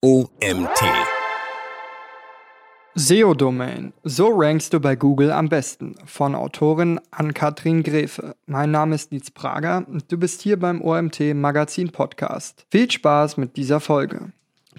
OMT. SEO-Domain. So rankst du bei Google am besten. Von Autorin Ann-Kathrin Gräfe. Mein Name ist Nietz Prager und du bist hier beim OMT Magazin Podcast. Viel Spaß mit dieser Folge.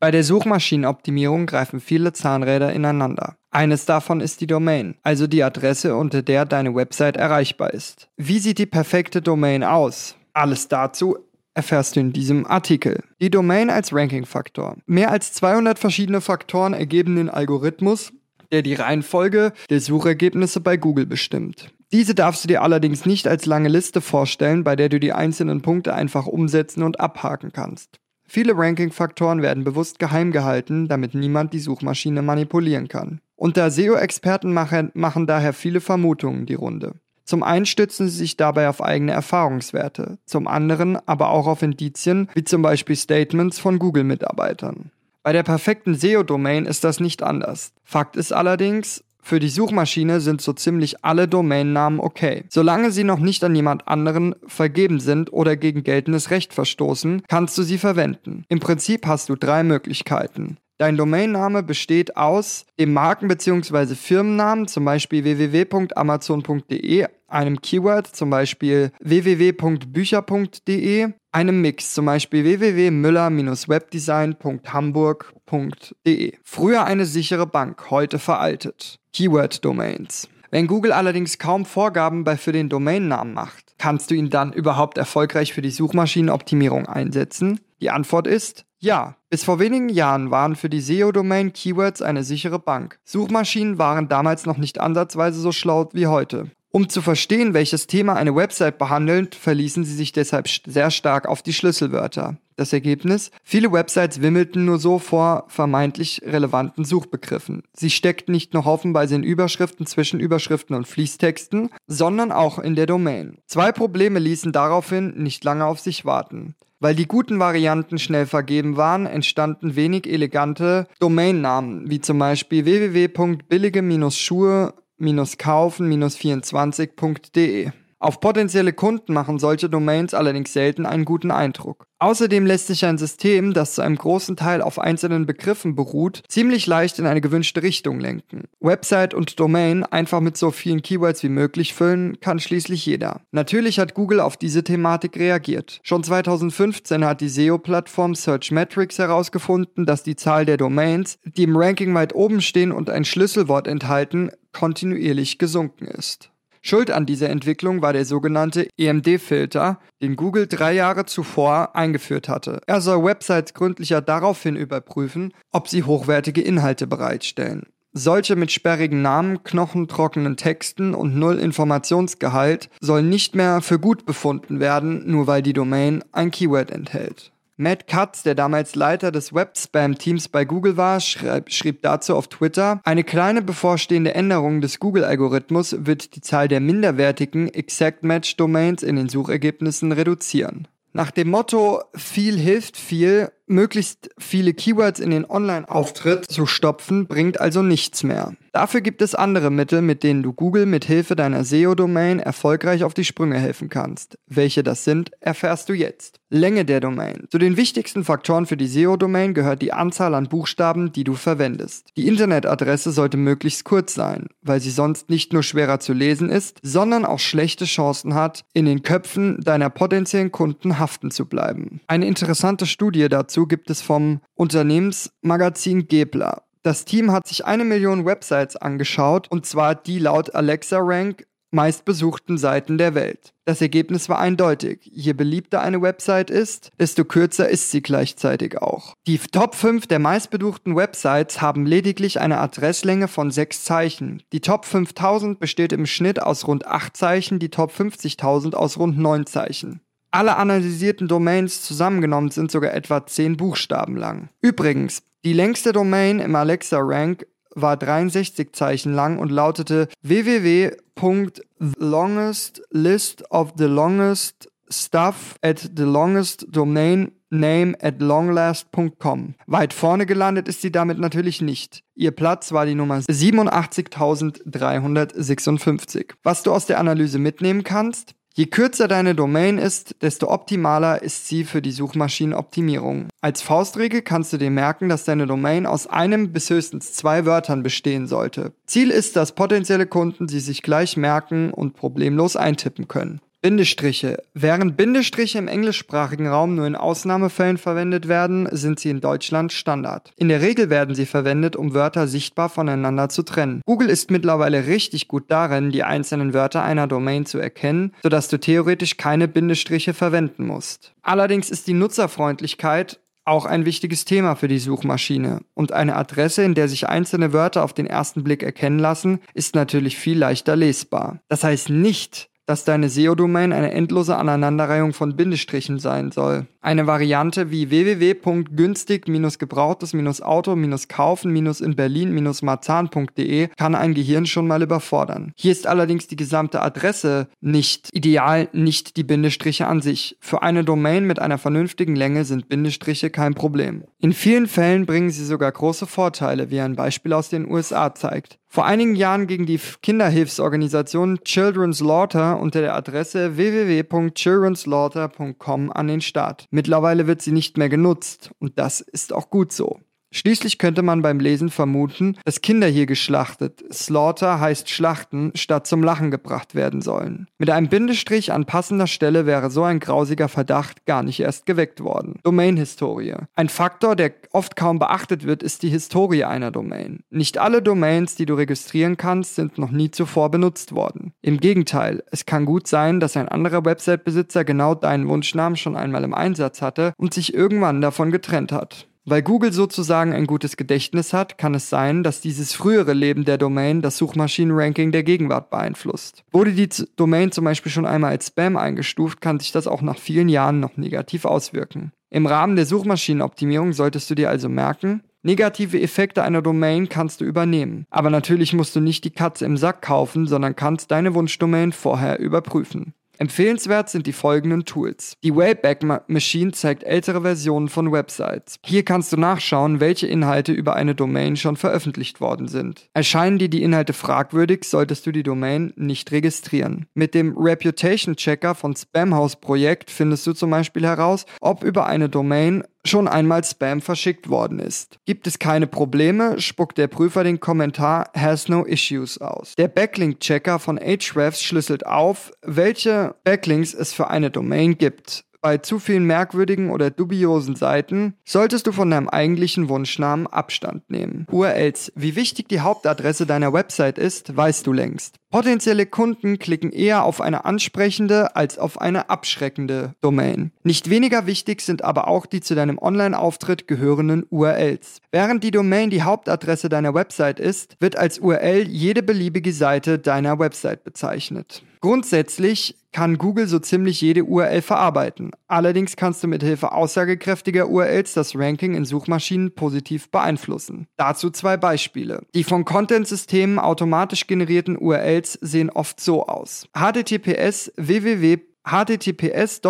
Bei der Suchmaschinenoptimierung greifen viele Zahnräder ineinander. Eines davon ist die Domain, also die Adresse, unter der deine Website erreichbar ist. Wie sieht die perfekte Domain aus? Alles dazu erfährst du in diesem Artikel. Die Domain als Ranking-Faktor. Mehr als 200 verschiedene Faktoren ergeben den Algorithmus, der die Reihenfolge der Suchergebnisse bei Google bestimmt. Diese darfst du dir allerdings nicht als lange Liste vorstellen, bei der du die einzelnen Punkte einfach umsetzen und abhaken kannst. Viele Ranking-Faktoren werden bewusst geheim gehalten, damit niemand die Suchmaschine manipulieren kann. Unter SEO-Experten machen, machen daher viele Vermutungen die Runde. Zum einen stützen sie sich dabei auf eigene Erfahrungswerte, zum anderen aber auch auf Indizien, wie zum Beispiel Statements von Google-Mitarbeitern. Bei der perfekten SEO-Domain ist das nicht anders. Fakt ist allerdings, für die Suchmaschine sind so ziemlich alle Domainnamen okay. Solange sie noch nicht an jemand anderen vergeben sind oder gegen geltendes Recht verstoßen, kannst du sie verwenden. Im Prinzip hast du drei Möglichkeiten. Dein Domainname besteht aus dem Marken- bzw. Firmennamen, zum Beispiel www.amazon.de, einem Keyword, zum Beispiel www.bücher.de, einem Mix, zum Beispiel www.müller-webdesign.hamburg.de. Früher eine sichere Bank, heute veraltet. Keyword-Domains. Wenn Google allerdings kaum Vorgaben für den Domainnamen macht, kannst du ihn dann überhaupt erfolgreich für die Suchmaschinenoptimierung einsetzen? Die Antwort ist ja. Bis vor wenigen Jahren waren für die SEO-Domain Keywords eine sichere Bank. Suchmaschinen waren damals noch nicht ansatzweise so schlau wie heute. Um zu verstehen, welches Thema eine Website behandelt, verließen sie sich deshalb sehr stark auf die Schlüsselwörter. Das Ergebnis? Viele Websites wimmelten nur so vor vermeintlich relevanten Suchbegriffen. Sie steckten nicht nur haufenweise in Überschriften, Zwischenüberschriften und Fließtexten, sondern auch in der Domain. Zwei Probleme ließen daraufhin nicht lange auf sich warten. Weil die guten Varianten schnell vergeben waren, entstanden wenig elegante Domainnamen, wie zum Beispiel www.billige-schuhe-kaufen-24.de. Auf potenzielle Kunden machen solche Domains allerdings selten einen guten Eindruck. Außerdem lässt sich ein System, das zu einem großen Teil auf einzelnen Begriffen beruht, ziemlich leicht in eine gewünschte Richtung lenken. Website und Domain einfach mit so vielen Keywords wie möglich füllen kann schließlich jeder. Natürlich hat Google auf diese Thematik reagiert. Schon 2015 hat die SEO-Plattform Searchmetrics herausgefunden, dass die Zahl der Domains, die im Ranking weit oben stehen und ein Schlüsselwort enthalten, kontinuierlich gesunken ist. Schuld an dieser Entwicklung war der sogenannte EMD-Filter, den Google drei Jahre zuvor eingeführt hatte. Er soll Websites gründlicher daraufhin überprüfen, ob sie hochwertige Inhalte bereitstellen. Solche mit sperrigen Namen, knochentrockenen Texten und null Informationsgehalt sollen nicht mehr für gut befunden werden, nur weil die Domain ein Keyword enthält. Matt Cutts, der damals Leiter des Web-Spam-Teams bei Google war, schrieb, schrieb dazu auf Twitter, eine kleine bevorstehende Änderung des Google-Algorithmus wird die Zahl der minderwertigen Exact-Match-Domains in den Suchergebnissen reduzieren. Nach dem Motto viel hilft viel, möglichst viele Keywords in den Online-Auftritt zu stopfen, bringt also nichts mehr. Dafür gibt es andere Mittel, mit denen du Google mit Hilfe deiner SEO-Domain erfolgreich auf die Sprünge helfen kannst. Welche das sind, erfährst du jetzt. Länge der Domain. Zu den wichtigsten Faktoren für die SEO-Domain gehört die Anzahl an Buchstaben, die du verwendest. Die Internetadresse sollte möglichst kurz sein, weil sie sonst nicht nur schwerer zu lesen ist, sondern auch schlechte Chancen hat, in den Köpfen deiner potenziellen Kunden haften zu bleiben. Eine interessante Studie dazu gibt es vom Unternehmensmagazin Gebler. Das Team hat sich eine Million Websites angeschaut, und zwar die laut Alexa Rank meistbesuchten Seiten der Welt. Das Ergebnis war eindeutig. Je beliebter eine Website ist, desto kürzer ist sie gleichzeitig auch. Die Top 5 der meistbesuchten Websites haben lediglich eine Adresslänge von 6 Zeichen. Die Top 5000 besteht im Schnitt aus rund 8 Zeichen, die Top 50.000 aus rund 9 Zeichen. Alle analysierten Domains zusammengenommen sind sogar etwa 10 Buchstaben lang. Übrigens, die längste Domain im Alexa-Rank war 63 Zeichen lang und lautete www.longestlist of the longest stuff at the longest domain name at longlast.com. Weit vorne gelandet ist sie damit natürlich nicht. Ihr Platz war die Nummer 87.356. Was du aus der Analyse mitnehmen kannst? Je kürzer deine Domain ist, desto optimaler ist sie für die Suchmaschinenoptimierung. Als Faustregel kannst du dir merken, dass deine Domain aus einem bis höchstens zwei Wörtern bestehen sollte. Ziel ist, dass potenzielle Kunden sie sich gleich merken und problemlos eintippen können. Bindestriche. Während Bindestriche im englischsprachigen Raum nur in Ausnahmefällen verwendet werden, sind sie in Deutschland Standard. In der Regel werden sie verwendet, um Wörter sichtbar voneinander zu trennen. Google ist mittlerweile richtig gut darin, die einzelnen Wörter einer Domain zu erkennen, sodass du theoretisch keine Bindestriche verwenden musst. Allerdings ist die Nutzerfreundlichkeit auch ein wichtiges Thema für die Suchmaschine. Und eine Adresse, in der sich einzelne Wörter auf den ersten Blick erkennen lassen, ist natürlich viel leichter lesbar. Das heißt nicht, dass deine SEO-Domain eine endlose Aneinanderreihung von Bindestrichen sein soll. Eine Variante wie www.günstig-gebrauchtes-auto-kaufen-in Berlin-marzahn.de kann ein Gehirn schon mal überfordern. Hier ist allerdings die gesamte Adresse nicht ideal, nicht die Bindestriche an sich. Für eine Domain mit einer vernünftigen Länge sind Bindestriche kein Problem. In vielen Fällen bringen sie sogar große Vorteile, wie ein Beispiel aus den USA zeigt vor einigen Jahren gegen die Kinderhilfsorganisation Children's Laughter unter der Adresse www.childrenslaughter.com an den Start. Mittlerweile wird sie nicht mehr genutzt und das ist auch gut so. Schließlich könnte man beim Lesen vermuten, dass Kinder hier geschlachtet, Slaughter heißt schlachten, statt zum Lachen gebracht werden sollen. Mit einem Bindestrich an passender Stelle wäre so ein grausiger Verdacht gar nicht erst geweckt worden. Domain-Historie. Ein Faktor, der oft kaum beachtet wird, ist die Historie einer Domain. Nicht alle Domains, die du registrieren kannst, sind noch nie zuvor benutzt worden. Im Gegenteil, es kann gut sein, dass ein anderer Website-Besitzer genau deinen Wunschnamen schon einmal im Einsatz hatte und sich irgendwann davon getrennt hat. Weil Google sozusagen ein gutes Gedächtnis hat, kann es sein, dass dieses frühere Leben der Domain das Suchmaschinenranking der Gegenwart beeinflusst. Wurde die Domain zum Beispiel schon einmal als Spam eingestuft, kann sich das auch nach vielen Jahren noch negativ auswirken. Im Rahmen der Suchmaschinenoptimierung solltest du dir also merken, Negative Effekte einer Domain kannst du übernehmen. Aber natürlich musst du nicht die Katze im Sack kaufen, sondern kannst deine Wunschdomain vorher überprüfen. Empfehlenswert sind die folgenden Tools. Die Wayback Machine zeigt ältere Versionen von Websites. Hier kannst du nachschauen, welche Inhalte über eine Domain schon veröffentlicht worden sind. Erscheinen dir die Inhalte fragwürdig, solltest du die Domain nicht registrieren. Mit dem Reputation Checker von Spamhaus Projekt findest du zum Beispiel heraus, ob über eine Domain schon einmal Spam verschickt worden ist. Gibt es keine Probleme, spuckt der Prüfer den Kommentar Has no issues aus. Der Backlink-Checker von Ahrefs schlüsselt auf, welche Backlinks es für eine Domain gibt. Bei zu vielen merkwürdigen oder dubiosen Seiten solltest du von deinem eigentlichen Wunschnamen Abstand nehmen. URLs. Wie wichtig die Hauptadresse deiner Website ist, weißt du längst. Potenzielle Kunden klicken eher auf eine ansprechende als auf eine abschreckende Domain. Nicht weniger wichtig sind aber auch die zu deinem Online-Auftritt gehörenden URLs. Während die Domain die Hauptadresse deiner Website ist, wird als URL jede beliebige Seite deiner Website bezeichnet. Grundsätzlich kann Google so ziemlich jede URL verarbeiten. Allerdings kannst du mit Hilfe aussagekräftiger URLs das Ranking in Suchmaschinen positiv beeinflussen. Dazu zwei Beispiele. Die von Content-Systemen automatisch generierten URLs sehen oft so aus. https www https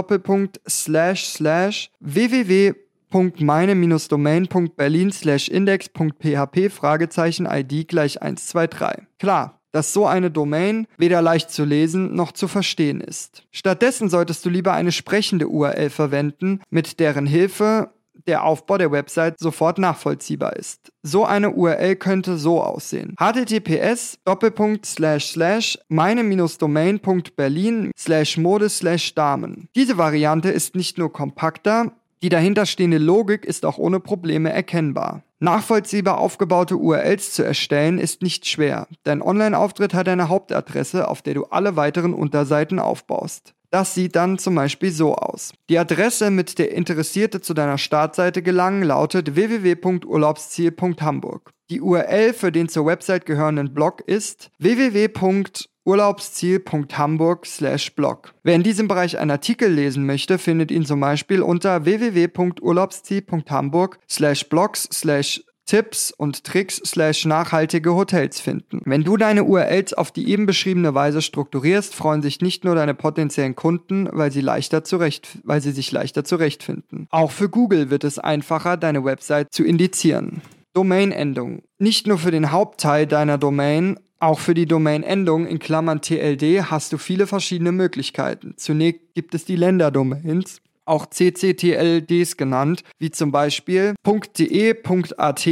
www meine-domain.berlin index.php Fragezeichen ID gleich 123. Klar, dass so eine Domain weder leicht zu lesen noch zu verstehen ist. Stattdessen solltest du lieber eine sprechende URL verwenden, mit deren Hilfe der Aufbau der Website sofort nachvollziehbar ist. So eine URL könnte so aussehen. https meine-domain.berlin mode damen. Diese Variante ist nicht nur kompakter, die dahinterstehende Logik ist auch ohne Probleme erkennbar. Nachvollziehbar aufgebaute URLs zu erstellen ist nicht schwer. Dein Online-Auftritt hat eine Hauptadresse, auf der du alle weiteren Unterseiten aufbaust. Das sieht dann zum Beispiel so aus. Die Adresse, mit der Interessierte zu deiner Startseite gelangen, lautet www.urlaubsziel.hamburg. Die URL für den zur Website gehörenden Blog ist www urlaubsziel.hamburg/blog. Wer in diesem Bereich einen Artikel lesen möchte, findet ihn zum Beispiel unter www.urlaubsziel.hamburg/blogs Tipps und Tricks slash nachhaltige Hotels finden. Wenn du deine URLs auf die eben beschriebene Weise strukturierst, freuen sich nicht nur deine potenziellen Kunden, weil sie leichter zurecht, weil sie sich leichter zurechtfinden. Auch für Google wird es einfacher, deine Website zu indizieren. Domain-Endung. Nicht nur für den Hauptteil deiner Domain, Auch für die Domain-Endung in Klammern TLD hast du viele verschiedene Möglichkeiten. Zunächst gibt es die Länderdomains, auch CCTLDs genannt, wie zum Beispiel .de.at.ch.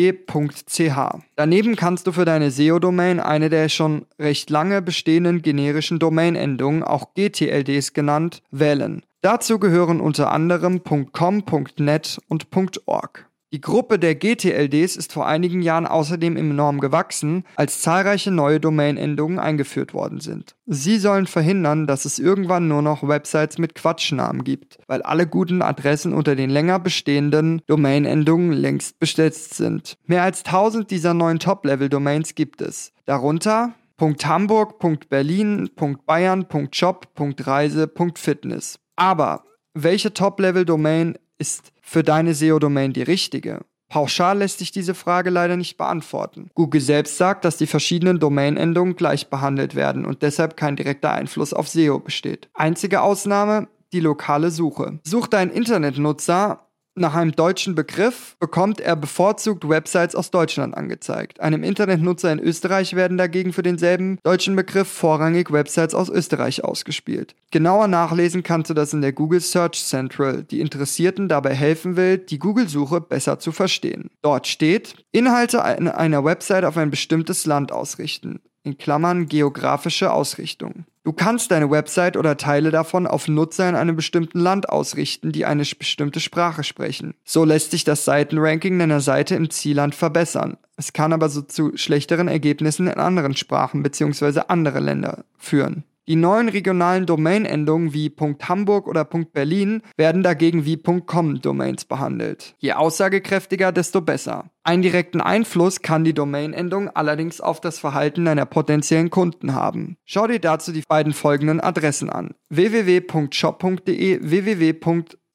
Daneben kannst du für deine SEO-Domain eine der schon recht lange bestehenden generischen Domain-Endungen, auch GTLDs genannt, wählen. Dazu gehören unter anderem .com, .net und .org. Die Gruppe der GTLDs ist vor einigen Jahren außerdem enorm gewachsen, als zahlreiche neue Domain-Endungen eingeführt worden sind. Sie sollen verhindern, dass es irgendwann nur noch Websites mit Quatschnamen gibt, weil alle guten Adressen unter den länger bestehenden Domain-Endungen längst besetzt sind. Mehr als 1000 dieser neuen Top-Level-Domains gibt es. Darunter .hamburg, .berlin, .bayern, .job, .reise, .fitness. Aber welche Top-Level-Domain ist für deine SEO-Domain die richtige? Pauschal lässt sich diese Frage leider nicht beantworten. Google selbst sagt, dass die verschiedenen Domain-Endungen gleich behandelt werden und deshalb kein direkter Einfluss auf SEO besteht. Einzige Ausnahme, die lokale Suche. Sucht dein Internetnutzer nach einem deutschen Begriff bekommt er bevorzugt Websites aus Deutschland angezeigt. Einem Internetnutzer in Österreich werden dagegen für denselben deutschen Begriff vorrangig Websites aus Österreich ausgespielt. Genauer nachlesen kannst du das in der Google Search Central, die Interessierten dabei helfen will, die Google-Suche besser zu verstehen. Dort steht, Inhalte einer Website auf ein bestimmtes Land ausrichten in Klammern geografische Ausrichtung. Du kannst deine Website oder Teile davon auf Nutzer in einem bestimmten Land ausrichten, die eine bestimmte Sprache sprechen. So lässt sich das Seitenranking deiner Seite im Zielland verbessern. Es kann aber so zu schlechteren Ergebnissen in anderen Sprachen bzw. andere Länder führen. Die neuen regionalen Domain-Endungen wie .hamburg oder .berlin werden dagegen wie .com-Domains behandelt. Je aussagekräftiger, desto besser. Einen direkten Einfluss kann die Domain-Endung allerdings auf das Verhalten deiner potenziellen Kunden haben. Schau dir dazu die beiden folgenden Adressen an: www.shop.de, www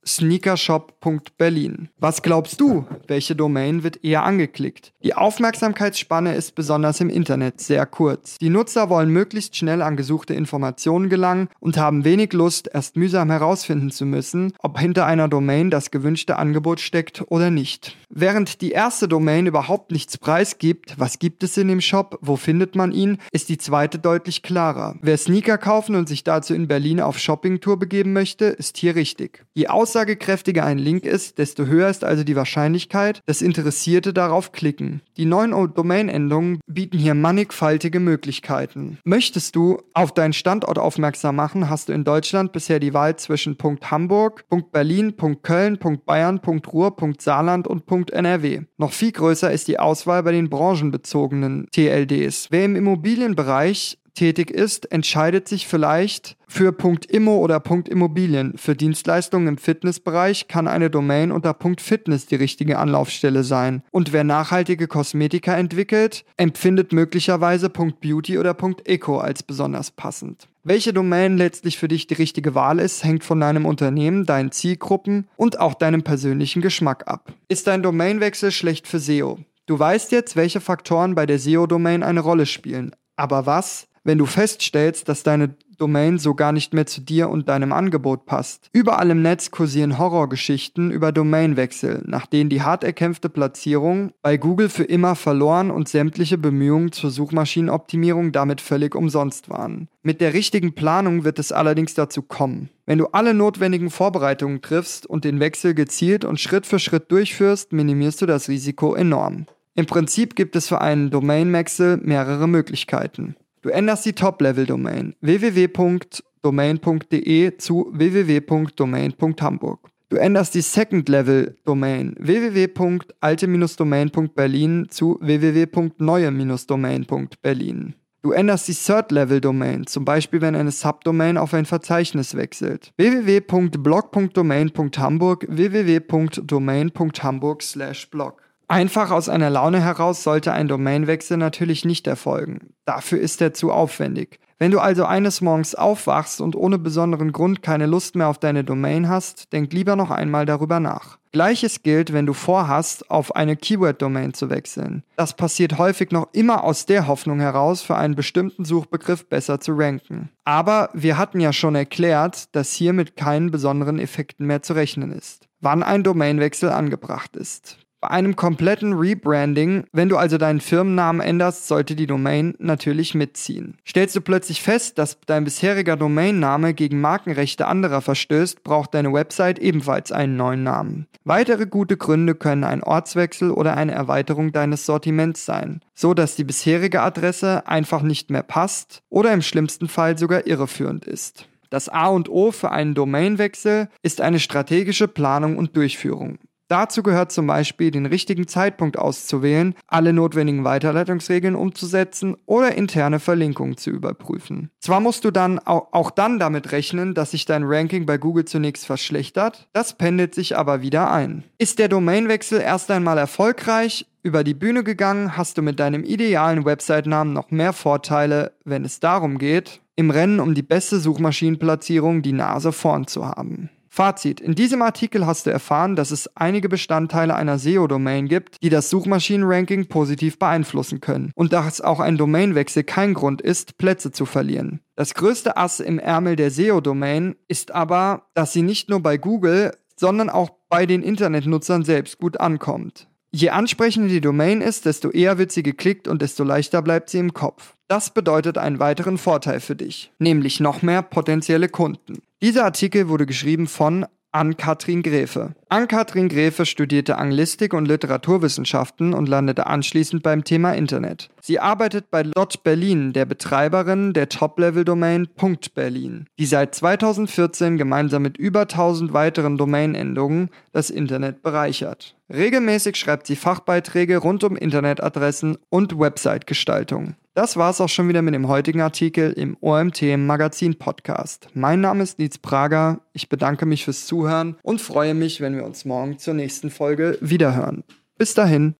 sneakershop.berlin. Was glaubst du, welche Domain wird eher angeklickt? Die Aufmerksamkeitsspanne ist besonders im Internet sehr kurz. Die Nutzer wollen möglichst schnell an gesuchte Informationen gelangen und haben wenig Lust, erst mühsam herausfinden zu müssen, ob hinter einer Domain das gewünschte Angebot steckt oder nicht. Während die erste Domain überhaupt nichts preisgibt, was gibt es in dem Shop, wo findet man ihn, ist die zweite deutlich klarer. Wer Sneaker kaufen und sich dazu in Berlin auf Shoppingtour begeben möchte, ist hier richtig. Die aussagekräftiger ein Link ist, desto höher ist also die Wahrscheinlichkeit, dass Interessierte darauf klicken. Die neuen Domain-Endungen bieten hier mannigfaltige Möglichkeiten. Möchtest du auf deinen Standort aufmerksam machen, hast du in Deutschland bisher die Wahl zwischen Hamburg, Berlin, Köln, Bayern, Ruhr, Saarland und NRW. Noch viel größer ist die Auswahl bei den branchenbezogenen TLDs. Wer im Immobilienbereich tätig ist, entscheidet sich vielleicht für .immo oder .immobilien. Für Dienstleistungen im Fitnessbereich kann eine Domain unter .fitness die richtige Anlaufstelle sein. Und wer nachhaltige Kosmetika entwickelt, empfindet möglicherweise .beauty oder .eco als besonders passend. Welche Domain letztlich für dich die richtige Wahl ist, hängt von deinem Unternehmen, deinen Zielgruppen und auch deinem persönlichen Geschmack ab. Ist dein Domainwechsel schlecht für SEO? Du weißt jetzt, welche Faktoren bei der SEO-Domain eine Rolle spielen. Aber was, wenn du feststellst, dass deine Domain so gar nicht mehr zu dir und deinem Angebot passt. Überall im Netz kursieren Horrorgeschichten über Domainwechsel, nach denen die hart erkämpfte Platzierung bei Google für immer verloren und sämtliche Bemühungen zur Suchmaschinenoptimierung damit völlig umsonst waren. Mit der richtigen Planung wird es allerdings dazu kommen. Wenn du alle notwendigen Vorbereitungen triffst und den Wechsel gezielt und Schritt für Schritt durchführst, minimierst du das Risiko enorm. Im Prinzip gibt es für einen Domainwechsel mehrere Möglichkeiten. Du änderst die Top-Level-Domain www.domain.de zu www.domain.hamburg. Du änderst die Second-Level-Domain www.alte-domain.berlin zu www.neue-domain.berlin. Du änderst die Third-Level-Domain, zum Beispiel wenn eine Subdomain auf ein Verzeichnis wechselt. www.blog.domain.hamburg www.domain.hamburg/blog Einfach aus einer Laune heraus sollte ein Domainwechsel natürlich nicht erfolgen. Dafür ist er zu aufwendig. Wenn du also eines Morgens aufwachst und ohne besonderen Grund keine Lust mehr auf deine Domain hast, denk lieber noch einmal darüber nach. Gleiches gilt, wenn du vorhast, auf eine Keyword-Domain zu wechseln. Das passiert häufig noch immer aus der Hoffnung heraus, für einen bestimmten Suchbegriff besser zu ranken. Aber wir hatten ja schon erklärt, dass hier mit keinen besonderen Effekten mehr zu rechnen ist. Wann ein Domainwechsel angebracht ist. Bei einem kompletten Rebranding, wenn du also deinen Firmennamen änderst, sollte die Domain natürlich mitziehen. Stellst du plötzlich fest, dass dein bisheriger Domainname gegen Markenrechte anderer verstößt, braucht deine Website ebenfalls einen neuen Namen. Weitere gute Gründe können ein Ortswechsel oder eine Erweiterung deines Sortiments sein, so dass die bisherige Adresse einfach nicht mehr passt oder im schlimmsten Fall sogar irreführend ist. Das A und O für einen Domainwechsel ist eine strategische Planung und Durchführung. Dazu gehört zum Beispiel, den richtigen Zeitpunkt auszuwählen, alle notwendigen Weiterleitungsregeln umzusetzen oder interne Verlinkungen zu überprüfen. Zwar musst du dann auch dann damit rechnen, dass sich dein Ranking bei Google zunächst verschlechtert, das pendelt sich aber wieder ein. Ist der Domainwechsel erst einmal erfolgreich, über die Bühne gegangen, hast du mit deinem idealen Website-Namen noch mehr Vorteile, wenn es darum geht, im Rennen um die beste Suchmaschinenplatzierung die Nase vorn zu haben. Fazit. In diesem Artikel hast du erfahren, dass es einige Bestandteile einer SEO-Domain gibt, die das Suchmaschinenranking positiv beeinflussen können und dass auch ein Domainwechsel kein Grund ist, Plätze zu verlieren. Das größte Ass im Ärmel der SEO-Domain ist aber, dass sie nicht nur bei Google, sondern auch bei den Internetnutzern selbst gut ankommt. Je ansprechender die Domain ist, desto eher wird sie geklickt und desto leichter bleibt sie im Kopf. Das bedeutet einen weiteren Vorteil für dich, nämlich noch mehr potenzielle Kunden. Dieser Artikel wurde geschrieben von Ann-Kathrin Gräfe. Ann-Kathrin Gräfe studierte Anglistik und Literaturwissenschaften und landete anschließend beim Thema Internet. Sie arbeitet bei Dot Berlin, der Betreiberin der Top-Level-Domain .berlin, die seit 2014 gemeinsam mit über 1000 weiteren Domainendungen das Internet bereichert. Regelmäßig schreibt sie Fachbeiträge rund um Internetadressen und Website-Gestaltung. Das war's auch schon wieder mit dem heutigen Artikel im OMT Magazin Podcast. Mein Name ist Nietz Prager. Ich bedanke mich fürs Zuhören und freue mich, wenn wir uns morgen zur nächsten Folge wiederhören. Bis dahin.